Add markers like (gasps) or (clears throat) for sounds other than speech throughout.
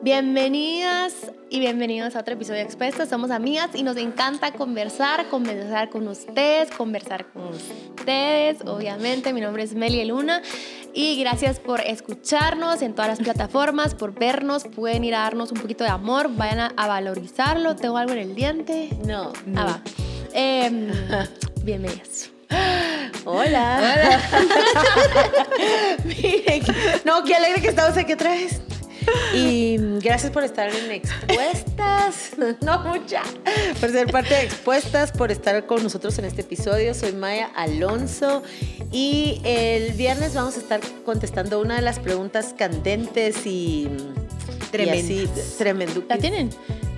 Bienvenidas y bienvenidos a otro episodio de Expuestas. Somos amigas y nos encanta conversar, conversar con ustedes, conversar con ustedes. Obviamente, mi nombre es Meli Luna y gracias por escucharnos en todas las plataformas, por vernos. Pueden ir a darnos un poquito de amor, vayan a, a valorizarlo. ¿Tengo algo en el diente? No. Ah, va. Em, (laughs) bienvenidas. Hola. (laughs) Miren, no, qué alegre que estamos aquí otra vez. Y gracias por estar en Expuestas. (laughs) No mucha. Por ser parte de Expuestas, por estar con nosotros en este episodio. Soy Maya Alonso. Y el viernes vamos a estar contestando una de las preguntas candentes y. Tremendas. y. ¿La tienen?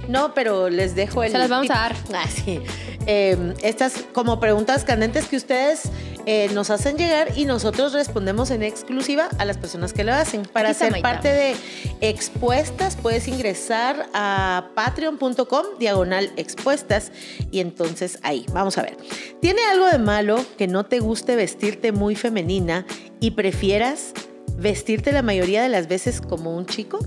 No, pero les dejo el. Se las vamos tip. a dar. Ah, sí. Eh, estas como preguntas candentes que ustedes eh, nos hacen llegar y nosotros respondemos en exclusiva a las personas que lo hacen. Para Aquí ser parte de Expuestas, puedes ingresar a patreon.com diagonal expuestas y entonces ahí, vamos a ver. ¿Tiene algo de malo que no te guste vestirte muy femenina y prefieras vestirte la mayoría de las veces como un chico?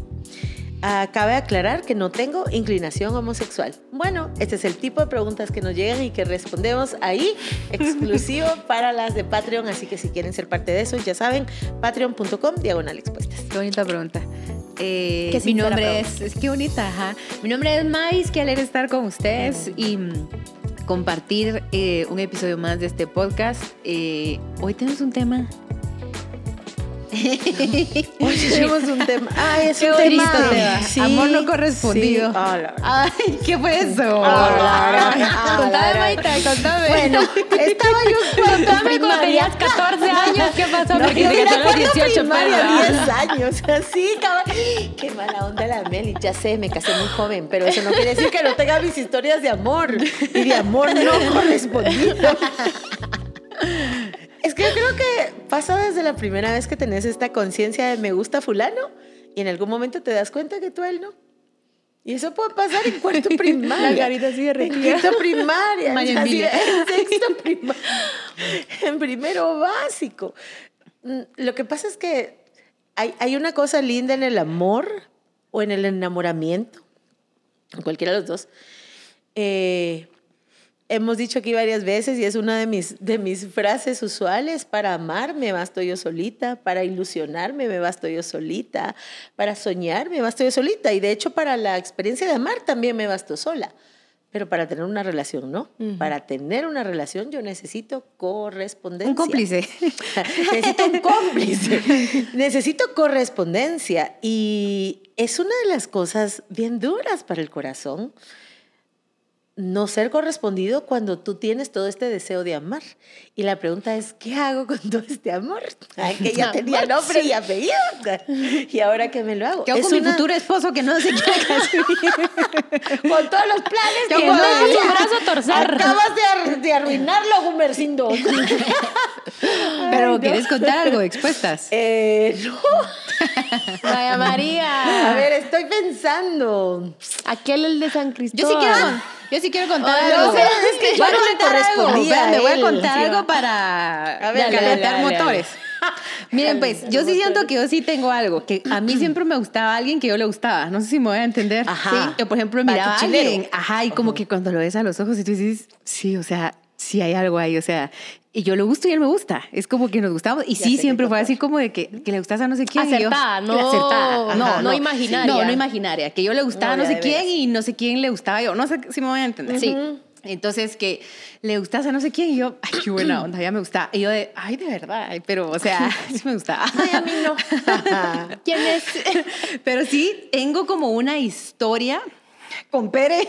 Ah, cabe aclarar que no tengo inclinación homosexual. Bueno, este es el tipo de preguntas que nos llegan y que respondemos ahí, (laughs) exclusivo para las de Patreon. Así que si quieren ser parte de eso, ya saben, patreon.com diagonal expuestas. Qué bonita pregunta. Eh, Qué mi nombre es, es qué bonita, ajá. Mi nombre es Mais, qué alegre estar con ustedes y mm, compartir eh, un episodio más de este podcast. Eh, hoy tenemos un tema. (laughs) Hoy tenemos un tema. Ay, es Qué un bonito tema. tema. Amor no correspondido. Sí. Ah, Ay, ¿qué fue eso? Ah, ah, Contame, Maita, contame. Bueno, estaba yo cuando (laughs) Contame cuando tenías 14 años, ¿qué pasó? No, Porque yo te era quedó a los cuando 18 primaria, para 10 años, (laughs) así, cabal. Qué mala onda la Meli, ya sé, me casé muy joven, pero eso no quiere decir que no tenga mis historias de amor y de amor no correspondido. Es que yo creo que pasa desde la primera vez que tenés esta conciencia de me gusta fulano y en algún momento te das cuenta que tú a él no. Y eso puede pasar en cuarto (laughs) primaria. La carita así En quinto primaria. Así, en (laughs) sexto primaria. En primero básico. Mm, Lo que pasa es que hay, hay una cosa linda en el amor o en el enamoramiento, en cualquiera de los dos. Eh, hemos dicho aquí varias veces y es una de mis, de mis frases usuales, para amar me basto yo solita, para ilusionarme me basto yo solita, para soñar me basto yo solita y de hecho para la experiencia de amar también me basto sola. Pero para tener una relación, ¿no? Para tener una relación yo necesito correspondencia. Un cómplice. (laughs) Necesito un cómplice. Necesito correspondencia. Y es una de las cosas bien duras para el corazón no ser correspondido cuando tú tienes todo este deseo de amar. Y la pregunta es, ¿qué hago con todo este amor? Ay, que ya (laughs) tenía nombre sí. y apellido. (laughs) Y ahora que me lo hago. ¿Qué hago Es con mi una- futuro esposo que no se quiere casar? Con todos los planes ¿Qué que no con mi había. brazo torcer? Acabas de, ar- de arruinarlo, Gumercindo. (laughs) Pero no. ¿quieres contar algo expuestas? Eh, no. Vaya María. A ver, estoy pensando. Aquel el de San Yo Cristóbal. sí quiero, yo sí quiero contar algo. no es que yo no correspondía espérame, voy a contar algo para A ver, calentar dale, dale, motores. (laughs) Miren, pues, yo sí siento que yo sí tengo algo, que a mí siempre me gustaba alguien que yo le gustaba. No sé si me voy a entender. Ajá. Sí, que por ejemplo miraba a alguien, ajá, y como que cuando lo ves a los ojos y tú dices, sí, o sea, sí hay algo ahí, o sea, y yo le gusto y él me gusta. Es como que nos gustamos. Y Ya sí, siempre fue así como de que, que le gustas a no sé quién. y yo- Acertada, no- acertada, no, no imaginaria. No, no imaginaria. Que yo le gustaba No, no, sé quién y no sé quién le gustaba yo. No sé si me voy a entender. Sí. Entonces, que le gustas a no sé quién y yo, ay, qué buena onda, ya me gusta. Y yo de, ay, de verdad, ay, pero, o sea, (laughs) sí me gustaba. Ay, a mí no. (laughs) ¿Quién es? (laughs) Pero sí, tengo como una historia con Pere.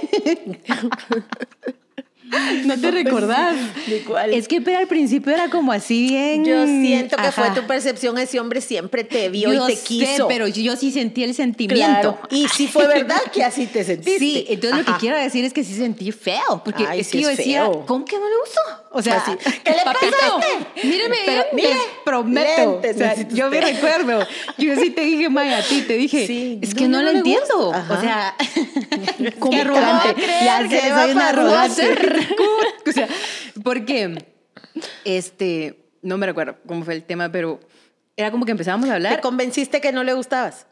(laughs) ¿No te recordás? ¿De cuál? Es que Pere al principio era como así bien... Yo siento que fue Ajá. tu percepción, ese hombre siempre te vio Yo y te sé, quiso. pero yo sí sentí el sentimiento. Claro. Y sí fue (laughs) verdad que así te sentiste. Sí, entonces lo Ajá. que quiero decir es que sí sentí feo, porque Ay, es sí que yo es decía, feo. ¿cómo que no le gustó? O sea, Así, ¿qué le pasa? Míreme Pero, bien, mire, les prometo. lentes O sea, yo me recuerdo. Yo sí te dije, Maya, a ti te dije, Sí, es que no, no, lo no entiendo. Ajá. O sea, (laughs) ¿Cómo qué que va a arrogante. Ya sé, soy una arrogante. o sea, porque, este, no me recuerdo cómo fue el tema, pero era como que empezábamos a ¿Te hablar. convenciste que no le gustabas?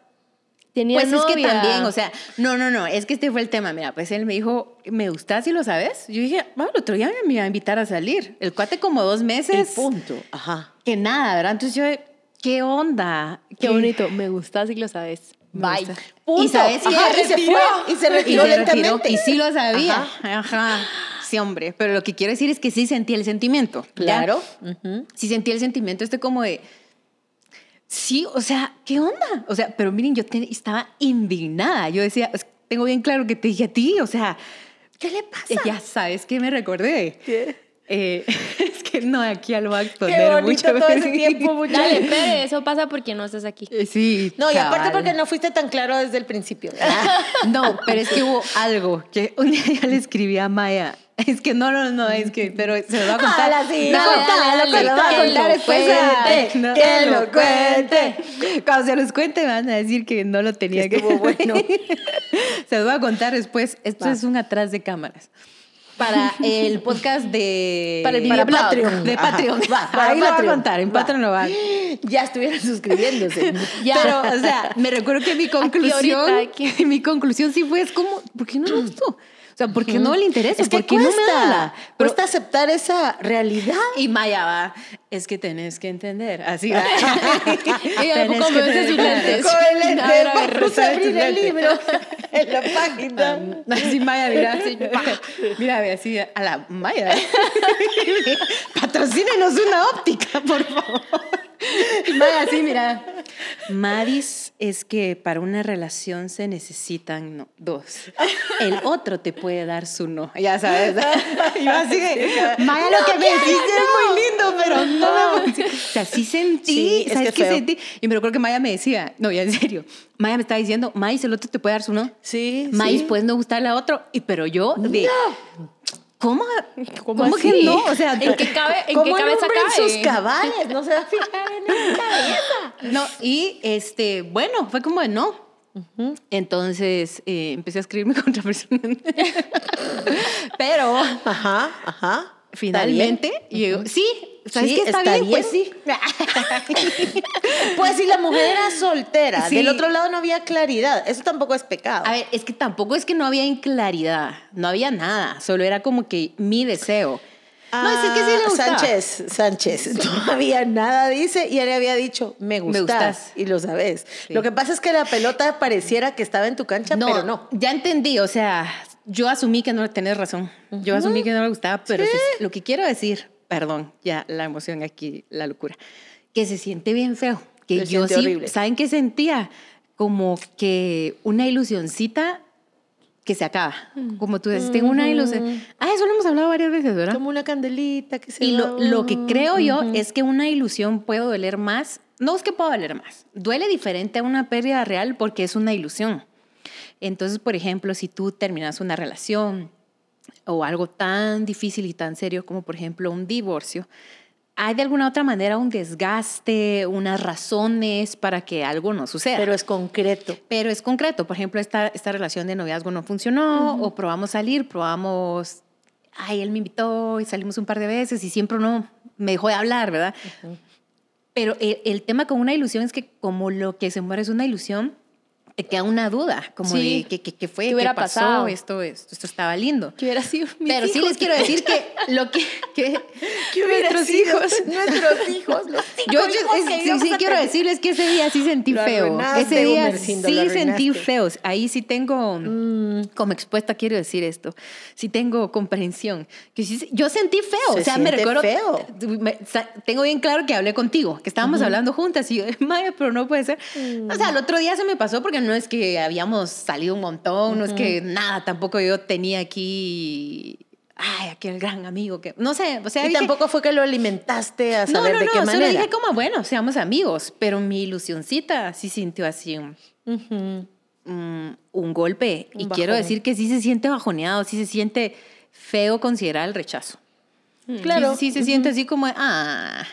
Tenía Pues es que novia. también, o sea, no, no, no, es que este fue el tema. Mira, pues él me dijo, ¿me gustas y lo sabes? Yo dije, bueno, el otro día me iba a invitar a salir. El cuate como dos El meses. punto. Ajá. Que nada, ¿verdad? Entonces yo, ¿qué onda? Qué bonito. Me gusta si lo sabes. Bye. Punto. Y sabes y Ajá, y se retiró. fue, y se retiró Y se retiró. Y sí lo sabía. Ajá. Ajá. Sí, hombre. Pero lo que quiero decir es que sí sentí el sentimiento. Claro. Ujú. sí sentí el sentimiento este como de, sí, o sea, ¿qué onda? O sea, pero miren, yo te- estaba indignada. Yo decía, tengo bien claro que te dije a ti, o sea, ¿Qué le pasa? ya sabes que me recordé. ¿Qué? Eh, (laughs) que no, aquí lo voy a exponer Qué bonito todo ese tiempo. Dale, Pere, eso pasa porque no estás aquí. Eh, Sí. No, y aparte cabal. porque no fuiste tan claro desde el principio. No, pero es que hubo algo que un día yo le escribí a Maya. Es que no, no, no, es que, pero se lo voy a contar. Ala, sí, No, contalo, se lo voy a contar después. cuente, No. que lo cuente. Cuando se los cuente van a decir que no lo tenía Que estuvo bueno. (laughs) se los voy a contar después. Esto Va. es un atrás de cámaras. Para el podcast de... Para el Para. Patreon. De. Patreon. Va, para Ahí lo voy a contar, en Va. Patreon lo va. Ya estuvieran suscribiéndose. (laughs) Ya. Pero, o sea, me recuerdo que mi conclusión, ahorita, aquí. (laughs) mi conclusión sí fue, es como, ¿por qué no le gustó? Sea, ¿por qué no le interesa? Es que ¿Por qué no me cuesta. habla? Pero- cuesta aceptar esa realidad. y Maya va, es que tenés que entender, así (laughs) Tenés como que me tener sus lentes. Con el lente, A a ver, vamos a abrir el libro en la página. Así Maya, mira, así, mira, ve así a la Maya. (laughs) Patrocínenos una óptica, por favor. (laughs) Y Maya, así, mira. Madis es que para una relación se necesitan no, dos. El otro te puede dar su no, ya sabes. (laughs) Y así de, Maya, lo que me dijiste es muy lindo, pero no me. O sea, sí sentí, Sí, es ¿sabes que qué feo. sentí? Y me recuerdo que Maya me decía, no, ya en serio, Maya me estaba diciendo, Madis, el otro te puede dar su no. Sí, Maíz sí. puede no gustarle a otro, y, pero yo de... ¿Cómo? ¿Cómo ¿Cómo, que no? O sea, ¿En qué, cabe, en ¿Cómo qué cabeza cabe? sus cabales? No se va a fijar en esta cabeza. no, y este, bueno, fue como de no. Entonces eh, empecé a escribirme (laughs) contra personas. Pero Ajá, ajá. Finalmente, yo, sí, ¿sabes Sí? Está, está bien, pues sí. (laughs) Pues si la mujer era soltera, Sí. del otro lado no había claridad. Eso tampoco es pecado. A ver, es que tampoco es que no había inclaridad, no había nada, solo era como que mi deseo. no, es que sí le Ah, gustaba. Sánchez, Sánchez, no había nada, dice, y él había dicho, me gustas, gustas. y lo sabes. Sí. Lo que pasa es que la pelota pareciera que estaba en tu cancha, pero no. Ya entendí, o sea, yo asumí que no tenés razón. Yo asumí que no le gustaba, pero sí- lo que quiero decir, perdón, ya la emoción aquí, la locura, que se siente bien feo. Que Se yo sí, horrible. ¿saben qué sentía? Como que una ilusioncita que se acaba. Como tú dices, tengo una ilusión. Ah, eso lo hemos hablado varias veces, ¿verdad? Como una candelita que se Y lo que creo yo es que una ilusión puede doler más. No es que pueda doler más. Duele diferente a una pérdida real porque es una ilusión. Entonces, por ejemplo, si tú terminas una relación o algo tan difícil y tan serio como, por ejemplo, un divorcio, hay de alguna otra manera un desgaste, unas razones para que algo no suceda. Pero es concreto. Pero es concreto. Por ejemplo, esta, esta relación de noviazgo no funcionó, o probamos salir, probamos, ay, él me invitó y salimos un par de veces y siempre no me dejó de hablar, ¿verdad? Pero el, el tema con una ilusión es que como lo que se muere es una ilusión, queda una duda, como Sí. de qué, qué, qué fue, ¿Qué hubiera pasó, pasado? esto, esto, esto estaba lindo. Que hubiera sido mis Pero sí hijos. les quiero decir que lo que... (laughs) que ¿Qué hubiera Nuestros sido? hijos. (laughs) Nuestros hijos, los cinco yo, hijos es- que sí, sí a quiero tener. decirles que ese día sí sentí Lo feo. Ese día sí sentí arruinaste. feo. Ahí sí tengo, como expuesta quiero decir esto, sí tengo comprensión. Que sí, yo sentí feo. Se o sea, me recuerdo... feo. me- tengo bien claro que hablé contigo, que estábamos hablando juntas y yo, (laughs) Maya, pero no puede ser. O sea, el otro día se me pasó porque no es que habíamos salido un montón, no es que nada, tampoco yo tenía aquí... Ay, aquel gran amigo que... No sé, o sea... Y dije- tampoco fue que lo alimentaste a no, saber no, de no, qué solo manera. dije como, bueno, seamos amigos, pero mi ilusioncita sí sintió así un, Ujú. un- un golpe. Un y quiero bajón. decir que sí se siente bajoneado, sí se siente feo considerar el rechazo. Claro. Sí, sí se siente así como, ah,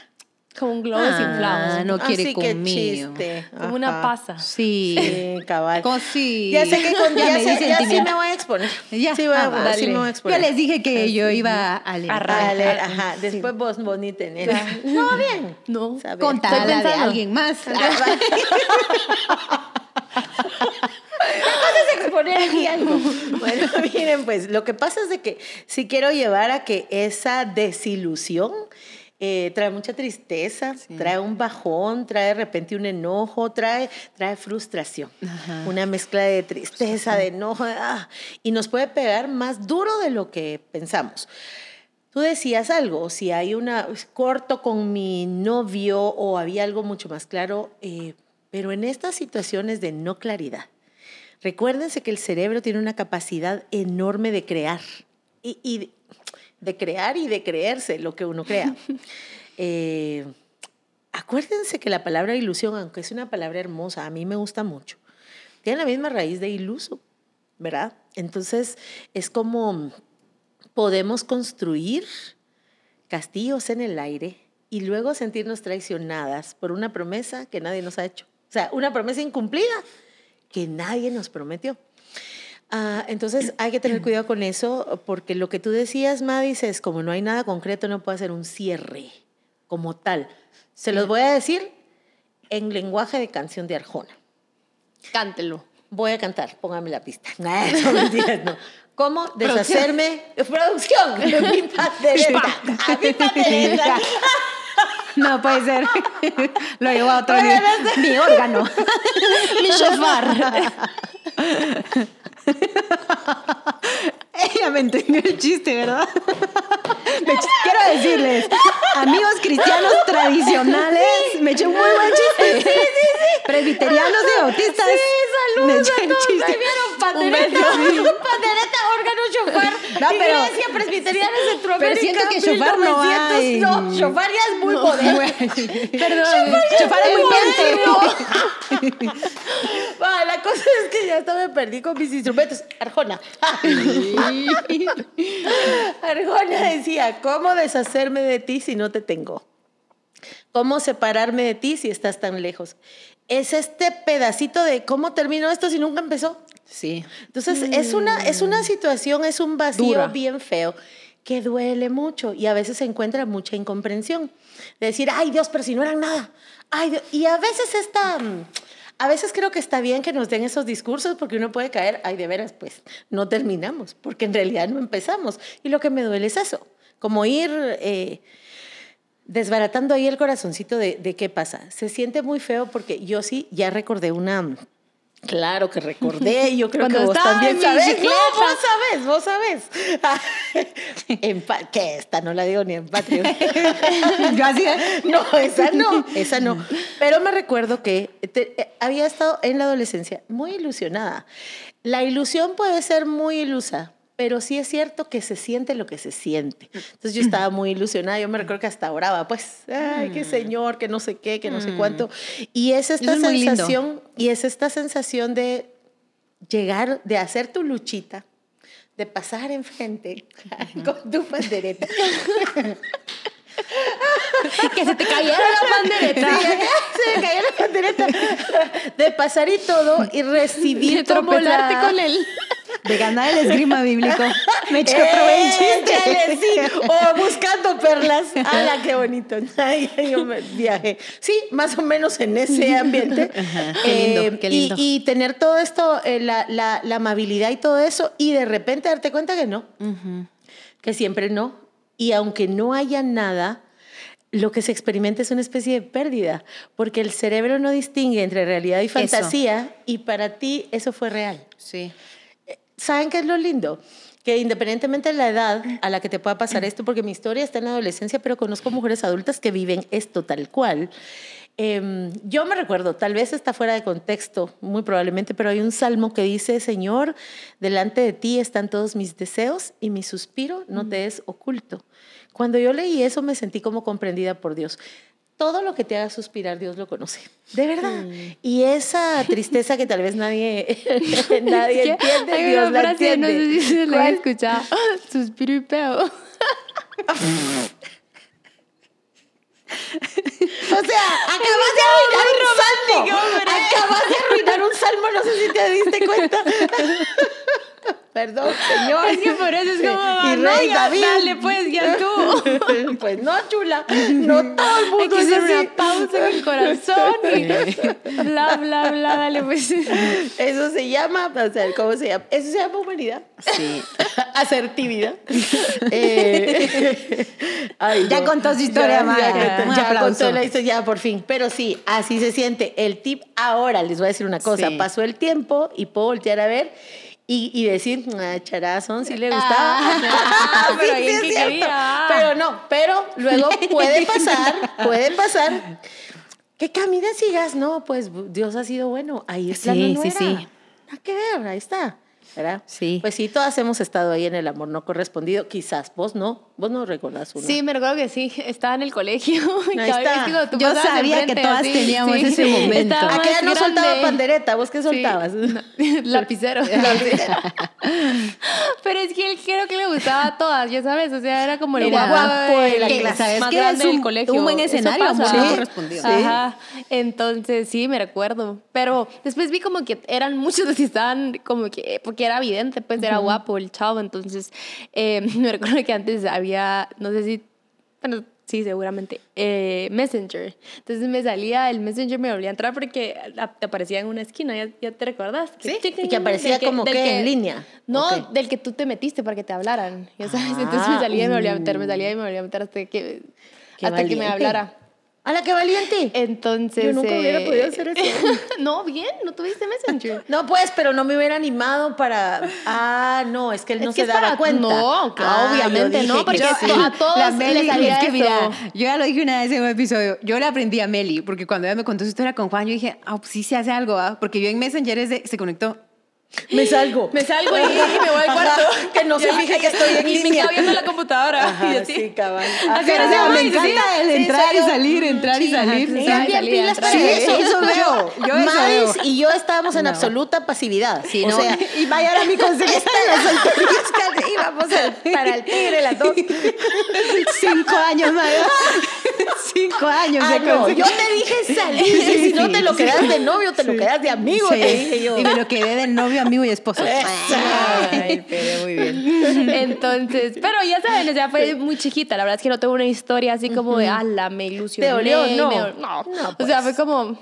Como un globo ah, desinflado. no quiere Así que conmigo. chiste. Como una Ajá. pasa. Sí. Sí, cabal. Como sí. Ya sé que con, ya, me sé- ya sí me voy a exponer. Ya, Sí, voy a, ah, va, sí dale. me voy a Yo exponer. les dije que yo iba a leer. A leer, ajá. Después vos bonita en él. No, bien. No. Saber. Contarla de pensando. alguien más. (laughs) poner aquí algo. Bueno, (laughs) miren, pues lo que pasa es de que si quiero llevar a que esa desilusión eh, trae mucha tristeza, trae un bajón, trae de repente un enojo, trae, trae frustración. Una mezcla de tristeza, de enojo, ah, y nos puede pegar más duro de lo que pensamos. Tú decías algo, si hay una corto con mi novio o había algo mucho más claro, eh, pero en estas situaciones de no claridad, recuérdense que el cerebro tiene una capacidad enorme de crear y, y de crear y de creerse lo que uno crea. (laughs) Eh, acuérdense que la palabra ilusión, aunque es una palabra hermosa, a mí me gusta mucho, tiene la misma raíz de iluso, ¿verdad? Entonces es como podemos construir castillos en el aire y luego sentirnos traicionadas por una promesa que nadie nos ha hecho. O sea, una promesa incumplida que nadie nos prometió. Ah, entonces hay que tener (clears throat) cuidado con eso, porque lo que tú decías, Madis, es como no hay nada concreto, no puede ser un cierre como tal. Se los voy a decir en lenguaje de canción de Arjona. Cántelo. Voy a cantar, póngame la pista. (laughs) No, mentiras, no. ¿Cómo deshacerme? Producción. Producción. Mi pandereta. Mi pandereta. No puede ser. (laughs) Lo llevo a otro nivel. Mi órgano. (laughs) Mi shofar. Me entendió el chiste, ¿verdad? (laughs) quiero decirles, amigos cristianos tradicionales, me eché un muy buen chiste. Sí, sí, sí. Presbiterianos y autistas. Sí, saludos a todos. Me vieron pandereta, (laughs) pandereta, shofar. No, pero, Iglesia Presbiteriana Centroamérica. Pero siento que shofar no hay. No, shofar ya es muy moderno. Perdón, shofar es muy moderno. bueno, (laughs) la cosa es que ya hasta me perdí con mis instrumentos. Arjona. (laughs) Arjona decía, ¿cómo deshacerme de ti si no te tengo? ¿Cómo separarme de ti si estás tan lejos? Es este pedacito de cómo terminó esto si nunca empezó. Sí. Entonces, es, una, es una situación, es un vacío bien feo que duele mucho y a veces se encuentra mucha incomprensión. De decir, ay Dios, pero si no eran nada. Ay, y a veces esta a veces creo que está bien que nos den esos discursos porque uno puede caer, ay, de veras, pues no terminamos, porque en realidad no empezamos. Y lo que me duele es eso, como ir eh, desbaratando ahí el corazoncito de, de qué pasa. Se siente muy feo porque yo sí ya recordé una Claro que recordé, yo creo (laughs) que vos también sabes. No, vos sabes, vos sabes. (laughs) ¿Qué esta? No la digo ni en Patreon. (laughs) yo así, no, esa no, esa no. Pero me recuerdo que eh, había estado en la adolescencia muy ilusionada. La ilusión puede ser muy ilusa, pero sí es cierto que se siente lo que se siente. Entonces yo estaba muy ilusionada, yo me recuerdo que hasta oraba, pues, ay, qué mm. señor, que no sé qué, que no sé mm. cuánto. Y es esta sensación, y es esta sensación de llegar, de hacer tu luchita, de pasar enfrente con tu (laughs) (laughs) pandereta. que se te cayera la pandereta. se me cayó la pandereta. De pasar y todo y recibir de como la... (laughs) con él de ganar el esgrima bíblico. (laughs) Me echó otro buen chiste. Sí. O buscando perlas. ¡Hala, qué bonito! Ay, yo me viajé. Sí, más o menos en ese ambiente. (laughs) Qué lindo, eh, qué lindo. Y, tener todo esto, eh, la, la, la, amabilidad y todo eso, y de repente darte cuenta que no. Que siempre no. Y aunque no haya nada, lo que se experimenta es una especie de pérdida, porque el cerebro no distingue entre realidad y fantasía, y para ti eso fue real. Sí. ¿Saben qué es lo lindo? Que independientemente de la edad a la que te pueda pasar esto, porque mi historia está en la adolescencia, pero conozco mujeres adultas que viven esto tal cual. Em, yo me recuerdo, tal vez está fuera de contexto, muy probablemente, pero hay un salmo que dice, Señor, delante de ti están todos mis deseos y mi suspiro no te es oculto. Cuando yo leí eso me sentí como comprendida por Dios todo lo que te haga suspirar, Dios lo conoce. De verdad. Mm. Y esa tristeza que tal vez nadie, (laughs) nadie entiende, Hay Dios la entiende. No sé si se la he escuchado. (gasps) Suspiro y peo. (laughs) o sea, acabas de arruinar un salmo. Acabas de arruinar un salmo, no sé si te diste cuenta. (laughs) (laughs) Perdón, señor. Es que por eso es como, (laughs) y no, Rey ya, David. dale, pues, ya tú. (laughs) pues no, chula. No todo el Hay mundo que hacer así. una pausa en el corazón y bla, bla, bla, dale, pues. Eso se llama, o sea, ¿cómo se llama? Eso se llama humanidad. Sí. Asertividad. Eh, ay, Ya no. contó su historia, Ya, Maya. Ya, contó- Un ya aplauso. contó la historia, ya por fin. Pero sí, así se siente. El tip ahora, les voy a decir una cosa. Sí. Pasó el tiempo y puedo voltear a ver y, y decir, ah, charazón, sí le gustaba. (laughs) Ah, (laughs) pero Sí, sí que es cierto. quería. Pero no, pero luego puede (laughs) pasar, puede pasar. ¿Qué caminas sigas? No, pues Dios ha sido bueno. Ahí está. Sí, sí, sí. Nada que ver, ahí está. ¿Verdad? Sí. Pues sí, todas hemos estado ahí en el amor no correspondido. Quizás vos no, vos no recordás una. Sí, me recuerdo que sí, (laughs) estaba en el colegio. y (laughs) Ahí cada vez está. Yo sabía que todas así, teníamos ese momento. estaba ¿A qué edad más no soltaba pandereta? ¿Vos qué Sí. soltabas? (laughs) Lapicero. Pero es que él creo que le gustaba a todas, ya sabes, o sea, era como el Era guapo guapo de la que- clase. ¿Sabes más grande Es un- del colegio. un buen escenario, amor no Sí. correspondido. Ajá. Entonces, sí, me recuerdo. Pero después vi como que eran muchos los que estaban como que, porque era evidente, pues era guapo el chavo. Entonces, eh, (laughs) me recuerdo que antes había, no sé si, bueno, sí, seguramente, eh, Messenger. Entonces me salía el Messenger, me volvía a entrar porque te aparecía en una esquina, ¿ya, ya te recordás? Sí, chiquin, y que aparecía como del que en línea. No, Ok. del que tú te metiste para que te hablaran, ya sabes. Entonces Ah, me salía y me volvía a meter, me uh. salía y me volvía a meter hasta que, Qué hasta que me valiente. Hablara. ¡Hala, qué valiente! Entonces. Yo nunca hubiera eh, podido hacer eso. (laughs) no, bien, no tuviste Messenger. (laughs) No, pues, pero no me hubiera animado para. Ah, no, es que él no Es que se es daba para- cuenta. no, claro, Ah, obviamente dije no, que porque sí. a todos la les Meli, salía es que mira, yo ya lo dije una vez en un episodio, yo le aprendí a Meli, porque cuando ella me contó su historia con Juan, yo dije, ah, pues sí se hace algo, ¿ah? Porque yo en Messenger es de- se conectó. Me salgo. Me salgo y, y me voy al cuarto. (laughs) Que no se fije que estoy en y me línea. quedo viendo la computadora. y así. sí, cabal. Así Ajá, era, O sea, sí, me encanta sí, el entrar y salir, entrar y salir. sí, Entrar y salir, pilas entrar para eso. veo, yo y yo estábamos en No. absoluta pasividad. Sí, o no. sea, y vaya ahora mi consejo esta es la que (laughs) íbamos para el tigre las dos. (laughs) Cinco años, Maya. Cinco años Ah, no, yo te dije salir. si no te lo quedas de novio, te lo quedas de amigo, te dije yo. Y me lo quedé de novio, amigo y esposo. Ay, pero muy bien. (laughs) Entonces, pero ya saben, o sea, fue muy chiquita. La verdad es que no tengo una historia así como de, ala, me ilusioné. ¿Te dolió? No. me dol-". no. No, O sea, pues. fue como,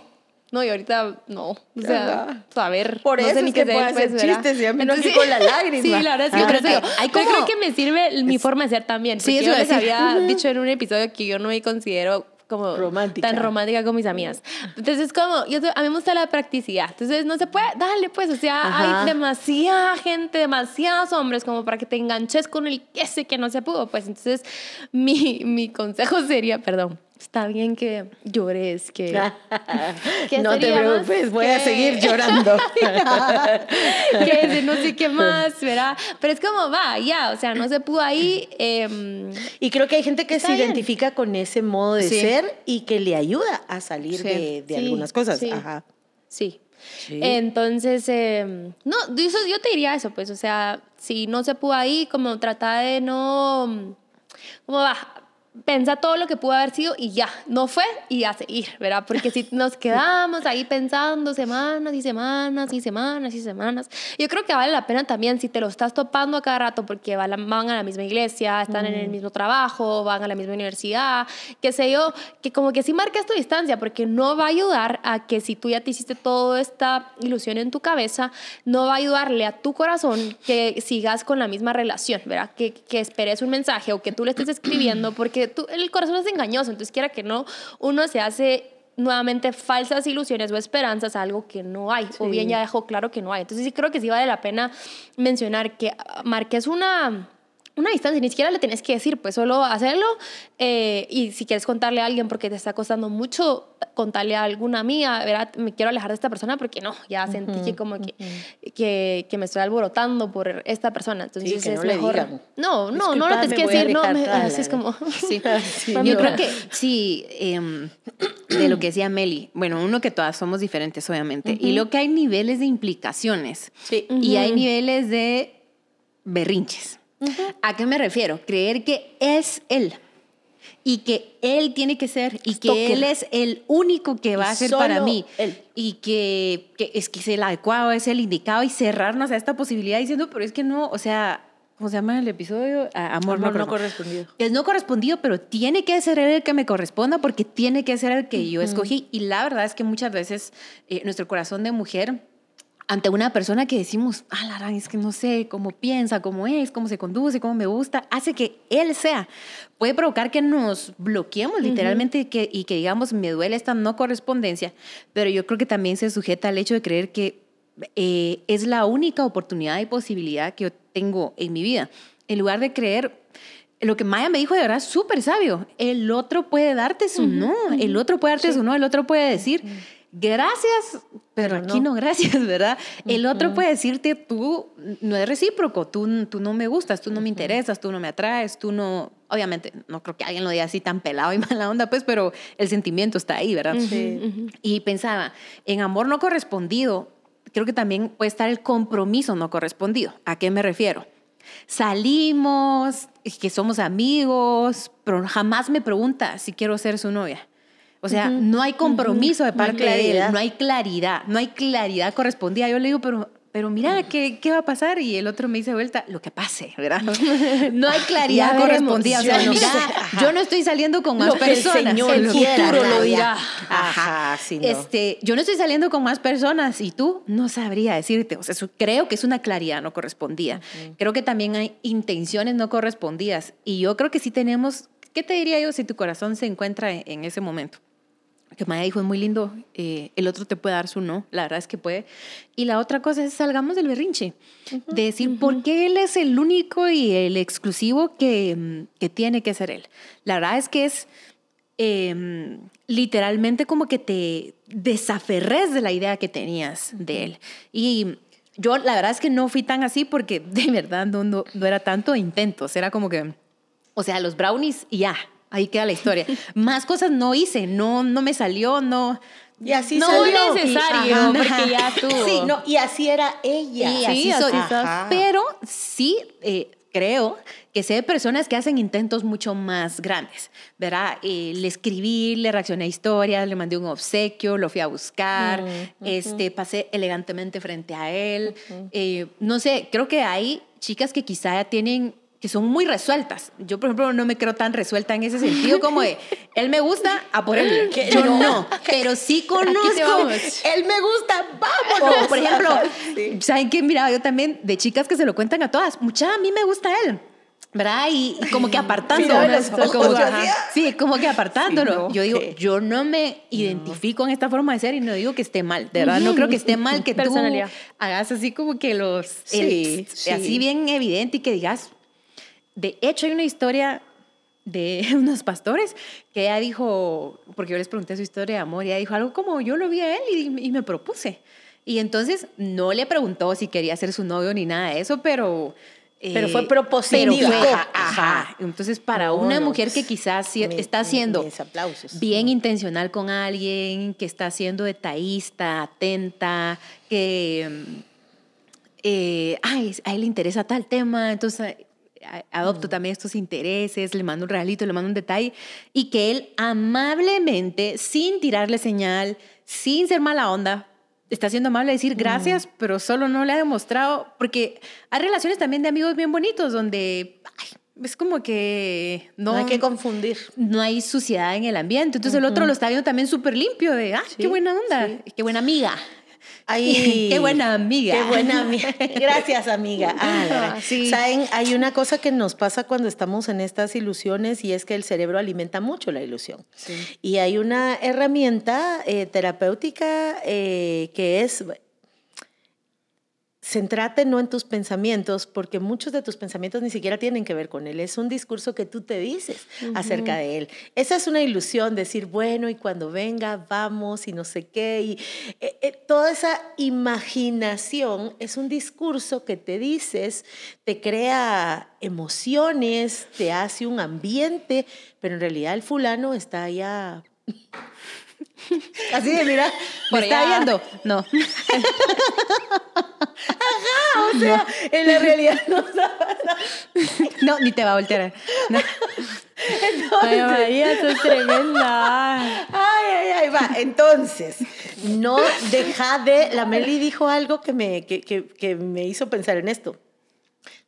no, y ahorita no. O sea, ver. Por no eso sé ni es qué que puedo hacer, hacer pues, ¿verdad? chistes y a mí no Entonces, con la lágrima. Sí, la verdad es que Ah, yo creo pero que, hay yo como- creo que me sirve mi forma de ser también. Sí, eso yo les decir. había dicho en un episodio que yo no me considero como Romántica. tan romántica con mis amigas. Entonces, como, yo, a mí me gusta la practicidad. Entonces, no se puede, dale, pues, o sea, Ajá. hay demasiada gente, demasiados hombres como para que te enganches con el ese que no se pudo. Pues, entonces, mi, mi consejo sería, perdón, está bien que llores, que... (laughs) ¿Qué no te preocupes, voy a seguir llorando. (laughs) que no sé qué (laughs) más, ¿verdad? Pero es como, va, ya, o sea, no se pudo ahí. em, Y creo que hay gente que se bien. identifica con ese modo de Sí. ser y que le ayuda a salir Sí. de, de Sí, algunas cosas. sí. Ajá. Sí. Entonces, em, no, yo, eso- yo te diría eso, pues, o sea, si no se pudo ahí, como tratar de no, como va, pensa todo lo que pudo haber sido y ya, no fue y a seguir, ¿verdad? Porque si nos quedamos ahí pensando semanas y semanas y semanas y semanas, yo creo que vale la pena también si te lo estás topando a cada rato porque van a la, misma iglesia, están en el mismo trabajo, van a la misma universidad, qué sé yo, que como que sí marques tu distancia porque no va a ayudar a que si tú ya te hiciste toda esta ilusión en tu cabeza, no va a ayudarle a tu corazón que sigas con la misma relación, ¿verdad? Que, que esperes un mensaje o que tú le estés escribiendo porque tú, el corazón es engañoso, entonces quiera que no, uno se hace nuevamente falsas ilusiones o esperanzas a algo que no hay, o bien ya dejó claro que no hay. Entonces sí creo que sí vale la pena mencionar que ah, marques una, una distancia, ni siquiera le tienes que decir, pues solo hacerlo eh, y si quieres contarle a alguien porque te está costando mucho contarle a alguna amiga, ¿verdad? Me quiero alejar de esta persona porque no, ya sentí que como que, que, que me estoy alborotando por esta persona. Entonces que es no mejor. No, no, no le tienes que decir, no, me- así es como... (laughs) Sí. (laughs) Sí, Yo no. creo que sí, em, de lo que decía Meli, bueno, uno que todas somos diferentes, obviamente, y lo que hay niveles de implicaciones Sí. y hay niveles de berrinches. ¿A qué me refiero? Creer que es él. y que él tiene que ser y que él es el único que va Y a ser para mí él. y que, que es que es el adecuado, es el indicado y cerrarnos a esta posibilidad diciendo, pero es que no, o sea, ¿cómo se llama el episodio? Ah, Amor, Amor no, no correspondido. correspondido. Es no correspondido, pero tiene que ser él el que me corresponda porque tiene que ser el que yo escogí. Y la verdad es que muchas veces eh, nuestro corazón de mujer, ante una persona que decimos, ah, la verdad es que no sé cómo piensa, cómo es, cómo se conduce, cómo me gusta, hace que él sea. Puede provocar que nos bloqueemos literalmente y, que, y que digamos, me duele esta no correspondencia, pero yo creo que también se sujeta al hecho de creer que eh, es la única oportunidad y posibilidad que yo tengo en mi vida. En lugar de creer, lo que Maya me dijo de verdad es súper sabio. El otro puede darte su no, el otro puede darte su no, el otro puede decir gracias, pero Pero aquí no. no gracias, ¿verdad? El otro puede decirte tú no es recíproco, tú, tú no me gustas, tú no me interesas, tú no me atraes, tú no... Obviamente, no creo que alguien lo diga así tan pelado y (laughs) mala onda, pues, pero el sentimiento está ahí, ¿verdad? Sí. Y pensaba, en amor no correspondido, creo que también puede estar el compromiso no correspondido. ¿A qué me refiero? Salimos, que somos amigos, pero jamás me pregunta si quiero ser su novia. O sea, no hay compromiso de No parte de él, no hay claridad, no hay claridad correspondida. Yo le digo, pero, pero mira, ¿qué, ¿qué va a pasar? Y el otro me dice vuelta, lo que pase, ¿verdad? (laughs) No hay (laughs) claridad Ya veremos, correspondida. O sea, no mira, ajá. yo no estoy saliendo con más Lo que el personas. Señor El quiera, futuro lo dirá. Ajá, sí, no. Este, yo no estoy saliendo con más personas y tú no sabría decirte. O sea, eso- creo que es una claridad no correspondida. Creo que también hay intenciones no correspondidas. Y yo creo que sí tenemos, ¿qué te diría yo si tu corazón se encuentra en, en ese momento? Que Maya dijo, es muy lindo, eh, el otro te puede dar su no, la verdad es que puede. Y la otra cosa es, salgamos del berrinche, de decir, ¿por qué él es el único y el exclusivo que, mm, que tiene que ser él? La verdad es que es eh, literalmente como que te desaferres de la idea que tenías de él. Y yo la verdad es que no fui tan así porque (laughs) de verdad no, no, no era tanto intentos, era como que, o sea, los brownies y ya, ahí queda la historia. (laughs) Más cosas no hice, no, no me salió, no... Y así No salió. necesario, Ajá. porque ya (laughs) tuvo. Sí, no, y así era ella. Y Sí, así así soy. Pero sí eh, creo que sé de personas que hacen intentos mucho más grandes, ¿verdad? Eh, le escribí, le reaccioné a historias, le mandé un obsequio, lo fui a buscar, este, pasé elegantemente frente a él. Eh, no sé, creo que hay chicas que quizá tienen que son muy resueltas. Yo, por ejemplo, no me creo tan resuelta en ese sentido como de, (laughs) él me gusta, a por él. Yo no. no, pero sí (laughs) conozco. Él me gusta, vámonos. o, por ejemplo, (laughs) Sí. ¿saben qué? Mira, yo también, de chicas que se lo cuentan a todas, mucha, a mí me gusta él. ¿Verdad? Y, y como que apartando. ¿no? como, sí, como que apartándolo. Sí, no, yo digo, ¿qué? yo no me identifico en esta forma de ser y no digo que esté mal, de verdad. No creo que esté mal que tú hagas así como que los. Sí, el- sí. Así bien evidente y que digas. De hecho, hay una historia de (laughs) unos pastores que ella dijo, porque yo les pregunté su historia de amor, y ella dijo algo como yo lo vi a él y, y me propuse. Y entonces no le preguntó si quería ser su novio ni nada de eso, pero... eh, Pero fue propositivo. pero fue- Ajá. Entonces, para No, una no, mujer que quizás mi- está siendo mis aplausos. bien intencional con alguien, que está siendo detallista, atenta, que mm, eh, ay, a él le interesa tal tema, entonces adopto también estos intereses, le mando un regalito, le mando un detalle, y que él amablemente, sin tirarle señal, sin ser mala onda, está siendo amable a decir gracias, pero solo no le ha demostrado, porque hay relaciones también de amigos bien bonitos donde ay, es como que no, No hay que confundir. no hay suciedad en el ambiente. Entonces el otro lo está viendo también súper limpio, de, ah, qué buena onda, qué buena amiga. Ay, (laughs) Qué buena amiga. Qué buena amiga. (laughs) Gracias, amiga. Ah. Sí. Saben, hay una cosa que nos pasa cuando estamos en estas ilusiones y es que el cerebro alimenta mucho la ilusión. Y hay una herramienta eh, terapéutica eh, que es centrate no en tus pensamientos, porque muchos de tus pensamientos ni siquiera tienen que ver con él. Es un discurso que tú te dices acerca de él. Esa es una ilusión, decir, bueno, y cuando venga, vamos, y no sé qué. Y eh, eh, toda esa imaginación es un discurso que te dices, te crea emociones, te hace un ambiente, pero en realidad el fulano está allá. (laughs) Así de, mira, ¿Me por está viendo? No. (laughs) O sea, en la realidad no No, ni te va a voltear. No. Ay, María, es tremenda. Ay, ay, ay, va. Entonces, no deja de. La Meli dijo algo que me, que, que, que me hizo pensar en esto.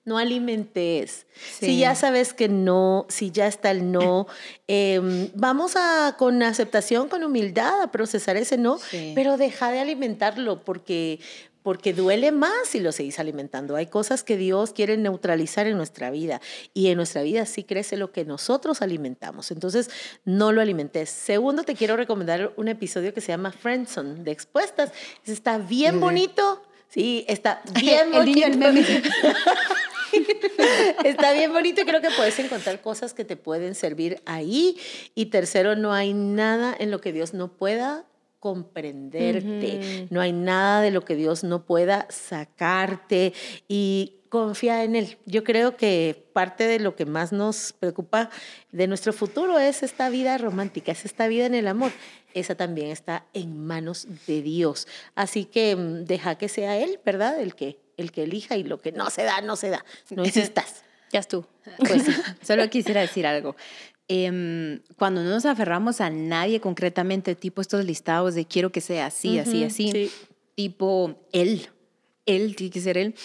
No alimentes. Sí. Si ya sabes que no, si ya está el no, eh, (clears throat) vamos a con aceptación, con humildad a procesar ese no, Sí. pero deja de alimentarlo porque porque duele más si lo seguís alimentando. Hay cosas que Dios quiere neutralizar en nuestra vida y en nuestra vida sí crece lo que nosotros alimentamos. Entonces, no lo alimentes. Segundo, te quiero recomendar un episodio que se llama Friendzone de Expuestas. Está bien bonito. Sí, está (laughs) bien El niño bonito. meme. (laughs) Está bien bonito y creo que puedes encontrar cosas que te pueden servir ahí. Y tercero, no hay nada en lo que Dios no pueda comprenderte. No hay nada de lo que Dios no pueda sacarte y confía en Él. Yo creo que parte de lo que más nos preocupa de nuestro futuro es esta vida romántica, es esta vida en el amor. Esa también está en manos de Dios. Así que mm, deja que sea Él, ¿verdad? El que, el que elija y lo que no se da, no se da. (laughs) No insistas. Ya es tú. Pues (laughs) solo quisiera decir algo. Em, cuando no nos aferramos a nadie concretamente, tipo estos listados de quiero que sea así, así, Ujú, así, sí. tipo él, él tiene que ser él,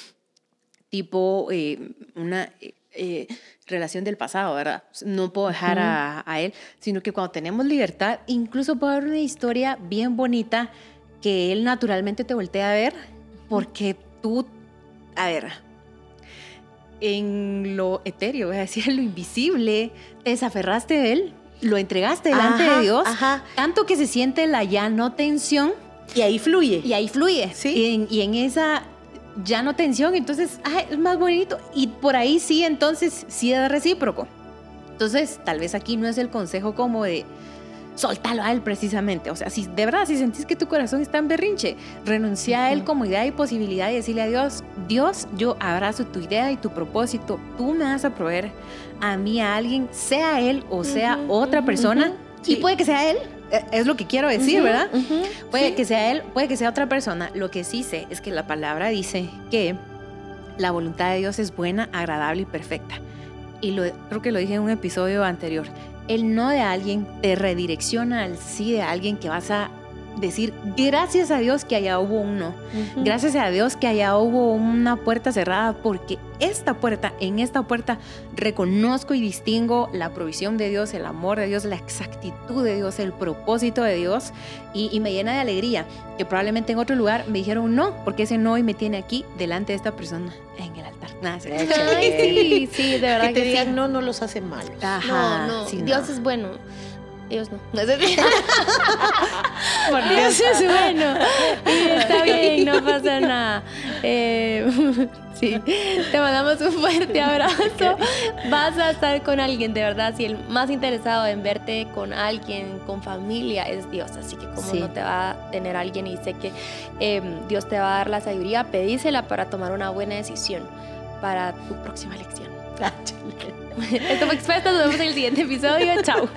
tipo eh, una eh, eh, relación del pasado, ¿verdad? No puedo dejar a, a él, sino que cuando tenemos libertad, incluso puede haber una historia bien bonita que él naturalmente te voltea a ver, porque tú, a ver, en lo etéreo, voy a decir, (laughs) en lo invisible, te desaferraste de él, lo entregaste delante Ajá, de Dios, ajá. tanto que se siente la ya no tensión Y ahí fluye. y ahí fluye. Sí. Y en, y en esa ya no tensión, entonces ay, es más bonito. Y por ahí sí, entonces sí es recíproco. Entonces, tal vez aquí no es el consejo como de soltarlo a él precisamente. O sea, si de verdad, si sentís que tu corazón está en berrinche, renuncia a él como idea y posibilidad y decirle a Dios, Dios, yo abrazo tu idea y tu propósito. Tú me vas a proveer a mí, a alguien, sea él o sea otra persona. Y Sí. puede que sea él, eh, es lo que quiero decir, ¿verdad? Puede sí. que sea él, puede que sea otra persona. Lo que sí sé es que la palabra dice que la voluntad de Dios es buena, agradable y perfecta. Y lo, creo que lo dije en un episodio anterior. El no de alguien te redirecciona al sí de alguien que vas a decir, gracias a Dios que allá hubo un no. Ujú. Gracias a Dios que allá hubo una puerta cerrada porque esta puerta, en esta puerta, reconozco y distingo la provisión de Dios, el amor de Dios, la exactitud de Dios, el propósito de Dios y, y me llena de alegría que probablemente en otro lugar me dijeron no, porque ese no hoy me tiene aquí delante de esta persona en el altar. Nada, Ay, sí, sí, de (laughs) verdad Que te que, digan sí. no, no los hace malos. Ajá, No, no, sí, Dios no. es bueno. Ellos no. (laughs) Por Dios es bueno. Y está bien, no pasa nada. Eh, (laughs) sí, te mandamos un fuerte abrazo. Vas a estar con alguien, de verdad. Si el más interesado en verte con alguien, con familia, es Dios. Así que como Sí. no te va a tener alguien y sé que eh, Dios te va a dar la sabiduría, pedísela para tomar una buena decisión para tu próxima elección. Ah. (laughs) Esto fue Expertas, nos vemos en el siguiente episodio. Chao.